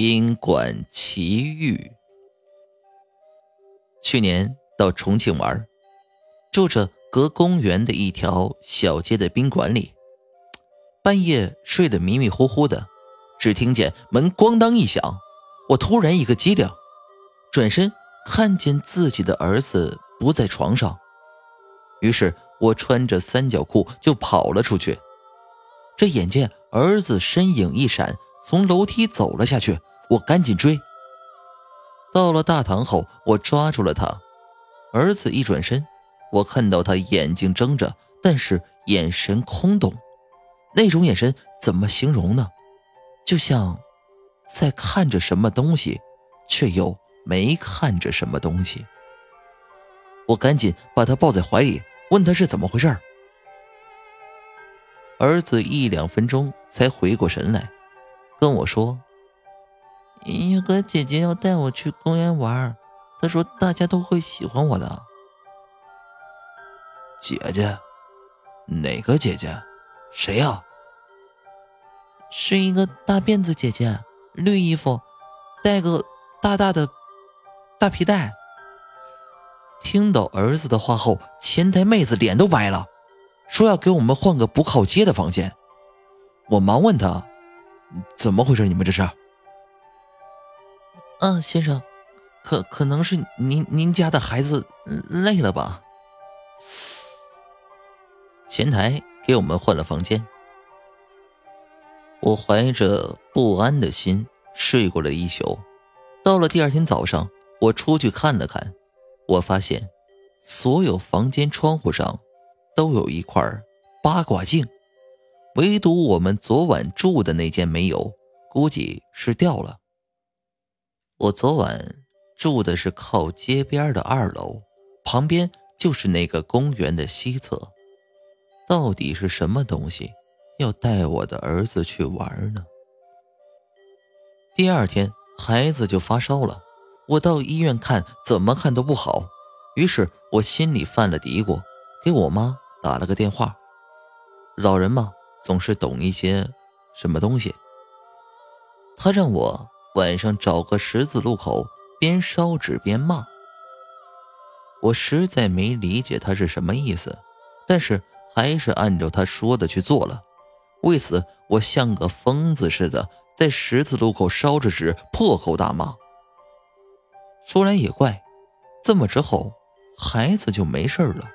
宾馆奇遇。去年到重庆玩，住着隔公园的一条小街的宾馆里，半夜睡得迷迷糊糊的，只听见门咣当一响，我突然一个机灵，转身看见自己的儿子不在床上，于是我穿着三角裤就跑了出去，这眼见儿子身影一闪，从楼梯走了下去。我赶紧追。到了大堂后，我抓住了他。儿子一转身，我看到他眼睛睁着，但是眼神空洞。那种眼神怎么形容呢？就像在看着什么东西，却又没看着什么东西。我赶紧把他抱在怀里，问他是怎么回事。儿子一两分钟才回过神来，跟我说。有个姐姐要带我去公园玩，她说大家都会喜欢我的。姐姐？哪个姐姐？谁呀？是一个大辫子姐姐，绿衣服，带个大大的大皮带。听到儿子的话后，前台妹子脸都白了，说要给我们换个不靠街的房间。我忙问她：“怎么回事？你们这是？”嗯，先生，可可能是您您家的孩子累了吧？前台给我们换了房间。我怀着不安的心睡过了一宿。到了第二天早上，我出去看了看，我发现所有房间窗户上都有一块八卦镜，唯独我们昨晚住的那间没有，估计是掉了。我昨晚住的是靠街边的二楼，旁边就是那个公园的西侧。到底是什么东西要带我的儿子去玩呢？第二天孩子就发烧了，我到医院看，怎么看都不好。于是我心里犯了嘀咕，给我妈打了个电话。老人嘛，总是懂一些什么东西。他让我。晚上找个十字路口，边烧纸边骂。我实在没理解他是什么意思，但是还是按照他说的去做了。为此，我像个疯子似的在十字路口烧着纸，破口大骂。说来也怪，这么之后，孩子就没事了。